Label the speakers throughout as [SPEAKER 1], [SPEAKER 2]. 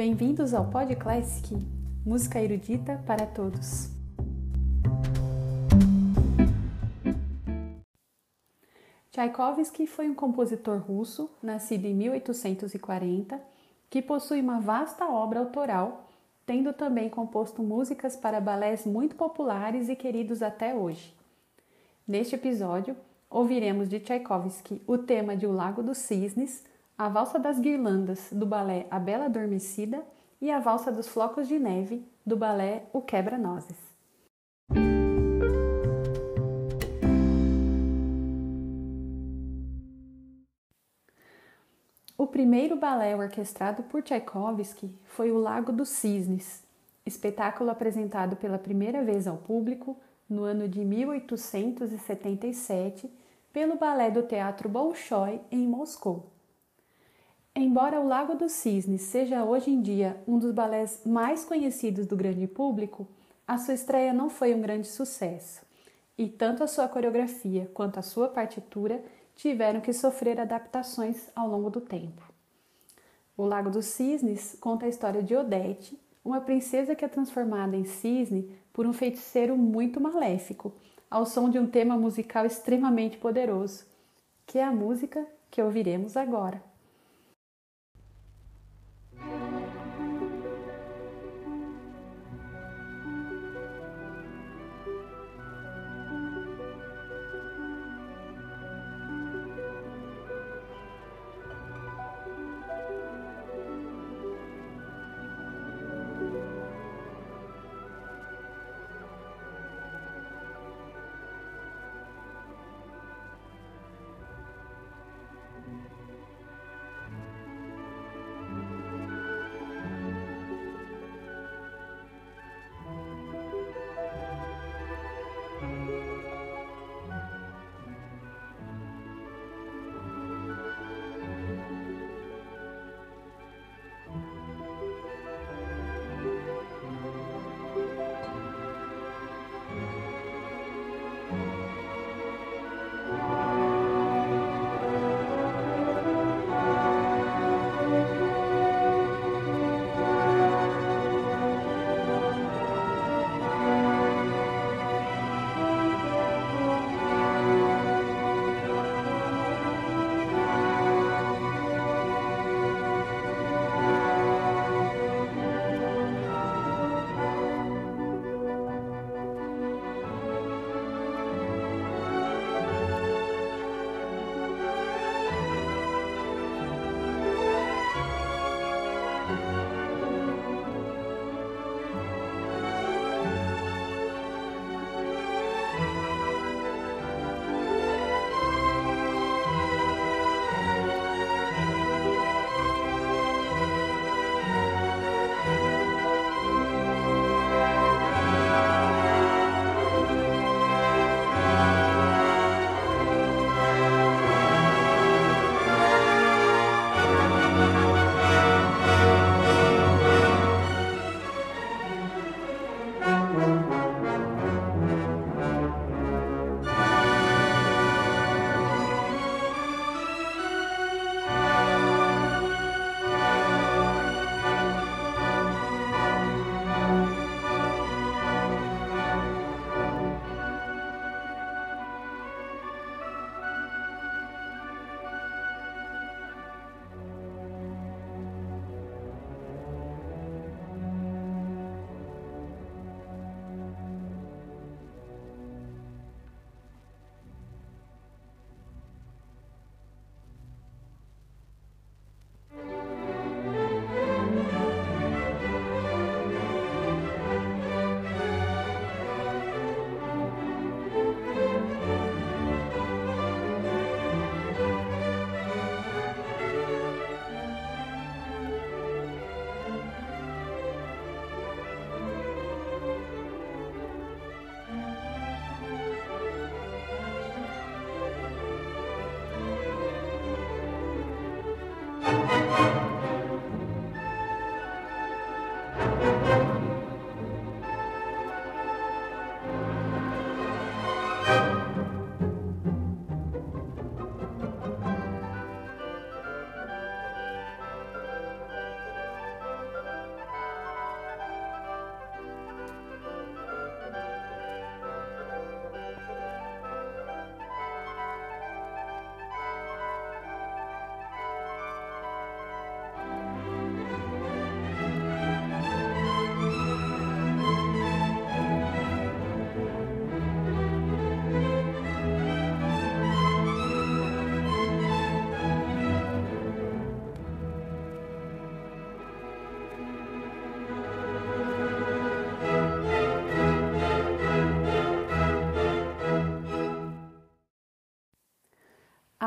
[SPEAKER 1] Bem-vindos ao Pod Classic, música erudita para todos. Tchaikovsky foi um compositor russo, nascido em 1840, que possui uma vasta obra autoral, tendo também composto músicas para balés muito populares e queridos até hoje. Neste episódio, ouviremos de Tchaikovsky o tema de O Lago dos Cisnes, a Valsa das Guirlandas, do balé A Bela Adormecida, e a Valsa dos Flocos de Neve, do balé O Quebra-Nozes. O primeiro balé orquestrado por Tchaikovsky foi O Lago dos Cisnes, espetáculo apresentado pela primeira vez ao público no ano de 1877 pelo balé do Teatro Bolshoi em Moscou. Embora o Lago dos Cisnes seja hoje em dia um dos balés mais conhecidos do grande público, a sua estreia não foi um grande sucesso, e tanto a sua coreografia quanto a sua partitura tiveram que sofrer adaptações ao longo do tempo. O Lago dos Cisnes conta a história de Odete, uma princesa que é transformada em cisne por um feiticeiro muito maléfico, ao som de um tema musical extremamente poderoso, que é a música que ouviremos agora.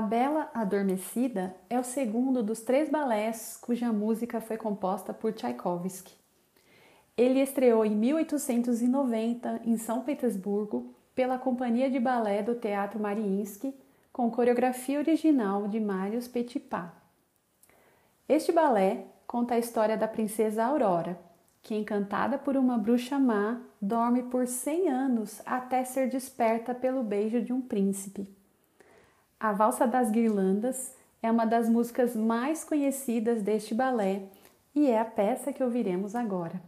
[SPEAKER 1] Bela Adormecida é o segundo dos três balés cuja música foi composta por Tchaikovsky. Ele estreou em 1890 em São Petersburgo pela Companhia de Balé do Teatro Mariinsky, com coreografia original de Marius Petipa. Este balé conta a história da princesa Aurora, que, encantada por uma bruxa má, dorme por 100 anos até ser desperta pelo beijo de um príncipe. A Valsa das Guirlandas é uma das músicas mais conhecidas deste balé e é a peça que ouviremos agora.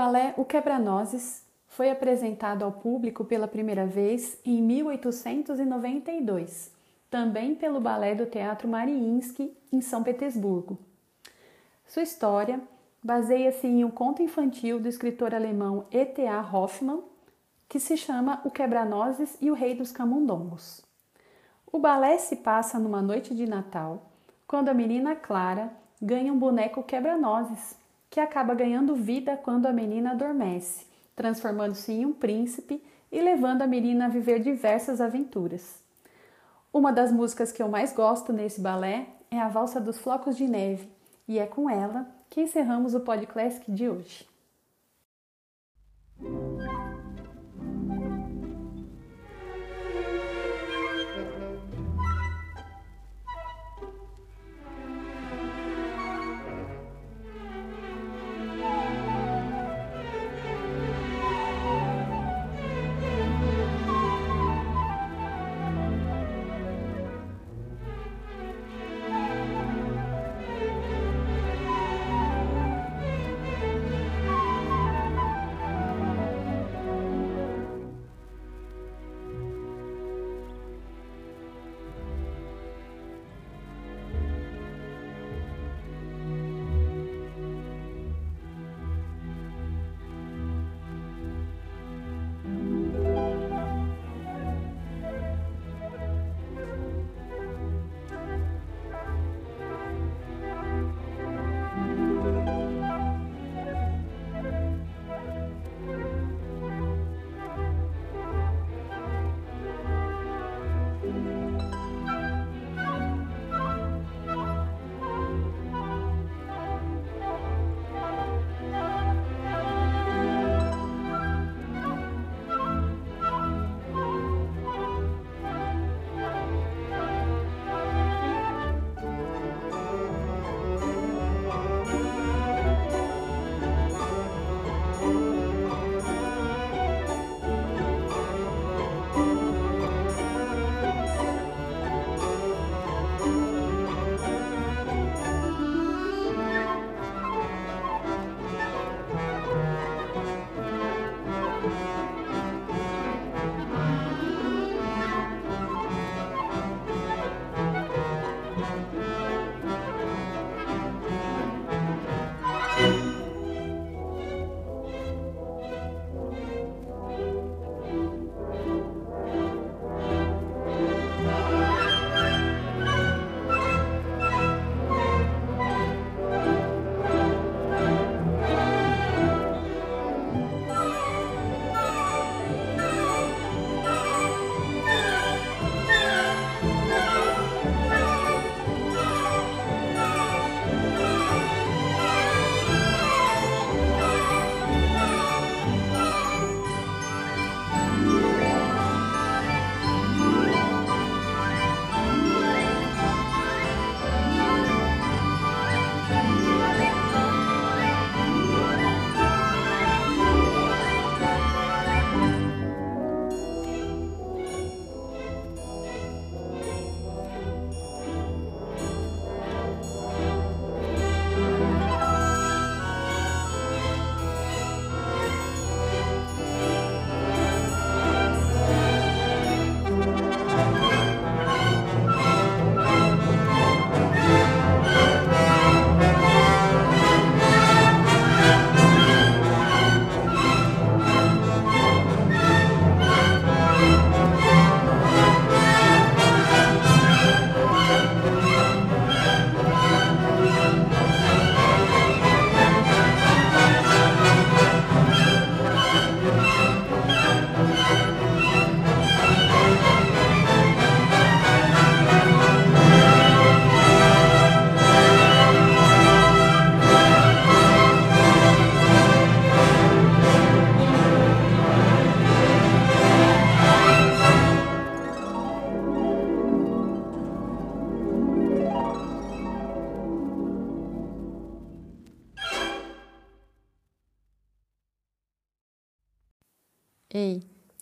[SPEAKER 1] Balé O Quebra-Nozes foi apresentado ao público pela primeira vez em 1892, também pelo Balé do Teatro Mariinsky, em São Petersburgo. Sua história baseia-se em um conto infantil do escritor alemão E.T.A. Hoffmann, que se chama O Quebra-Nozes e o Rei dos Camundongos. O balé se passa numa noite de Natal, quando a menina Clara ganha um boneco quebra-nozes, que acaba ganhando vida quando a menina adormece, transformando-se em um príncipe e levando a menina a viver diversas aventuras. Uma das músicas que eu mais gosto nesse balé é a Valsa dos Flocos de Neve, e é com ela que encerramos o podcast de hoje.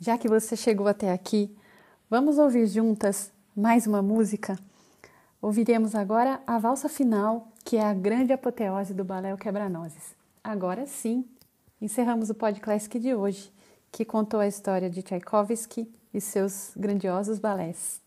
[SPEAKER 1] Já que você chegou até aqui, vamos ouvir juntas mais uma música? Ouviremos agora a valsa final, que é a grande apoteose do balé O Quebra-Nozes. Agora sim, encerramos o podcast de hoje, que contou a história de Tchaikovsky e seus grandiosos balés.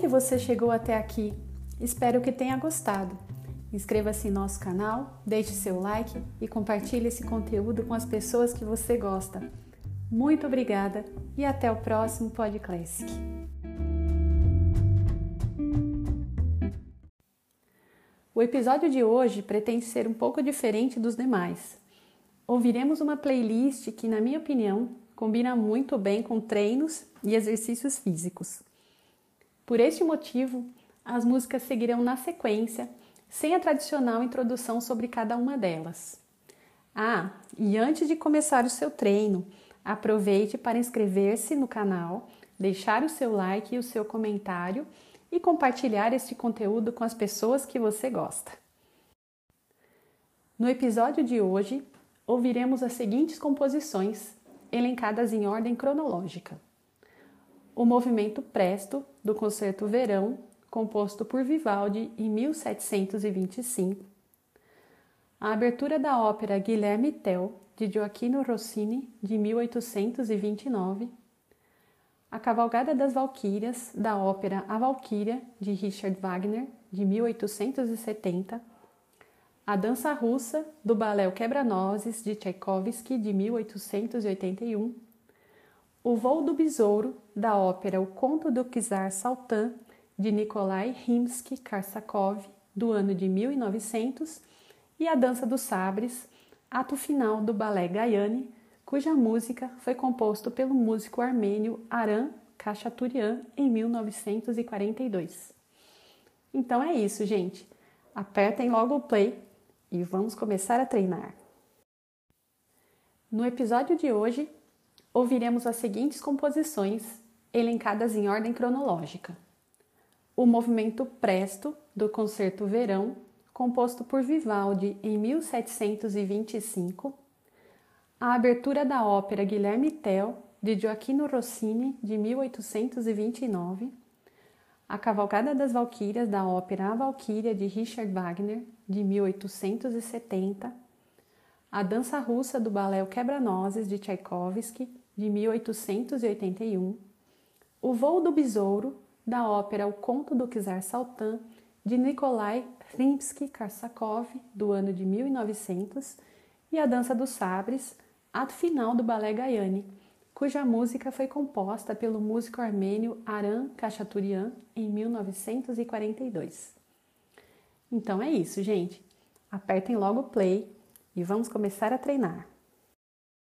[SPEAKER 1] Que você chegou até aqui. Espero que tenha gostado. Inscreva-se em nosso canal, deixe seu like e compartilhe esse conteúdo com as pessoas que você gosta. Muito obrigada e até o próximo Pod. O episódio de hoje pretende ser um pouco diferente dos demais. Ouviremos uma playlist que, na minha opinião, combina muito bem com treinos e exercícios físicos. Por este motivo, as músicas seguirão na sequência, sem a tradicional introdução sobre cada uma delas. Ah, e antes de começar o seu treino, aproveite para inscrever-se no canal, deixar o seu like e o seu comentário e compartilhar este conteúdo com as pessoas que você gosta. No episódio de hoje, ouviremos as seguintes composições, elencadas em ordem cronológica o movimento Presto do Concerto Verão, composto por Vivaldi em 1725, a abertura da ópera Guilherme Tell de Gioacchino Rossini de 1829, a Cavalgada das Valquírias da ópera A Valquíria de Richard Wagner de 1870, a Dança Russa do Balé Quebra-Nozes de Tchaikovsky de 1881 O Voo do Besouro, da ópera O Conto do Czar Saltan, de Nikolai Rimsky-Korsakov, do ano de 1900, e A Dança dos Sabres, ato final do balé Gaiane, cuja música foi composta pelo músico armênio Aram Khachaturian em 1942. Então é isso, gente. Apertem logo o play e vamos começar a treinar. No episódio de hoje, ouviremos as seguintes composições, elencadas em ordem cronológica: o movimento Presto, do Concerto Verão, composto por Vivaldi em 1725, a abertura da ópera Guilherme Tell, de Gioacchino Rossini, de 1829, a Cavalcada das Valquírias da ópera A Valquíria, de Richard Wagner, de 1870, a Dança Russa do Balé Quebra-Nozes, de Tchaikovsky, de 1881, O Voo do Besouro, da ópera O Conto do Czar Saltan, de Nikolai Rimsky-Korsakov, do ano de 1900, e A Dança dos Sabres, ato final do Balé Gaiane, cuja música foi composta pelo músico armênio Aram Khachaturian em 1942. Então é isso, gente. Apertem logo o play e vamos começar a treinar.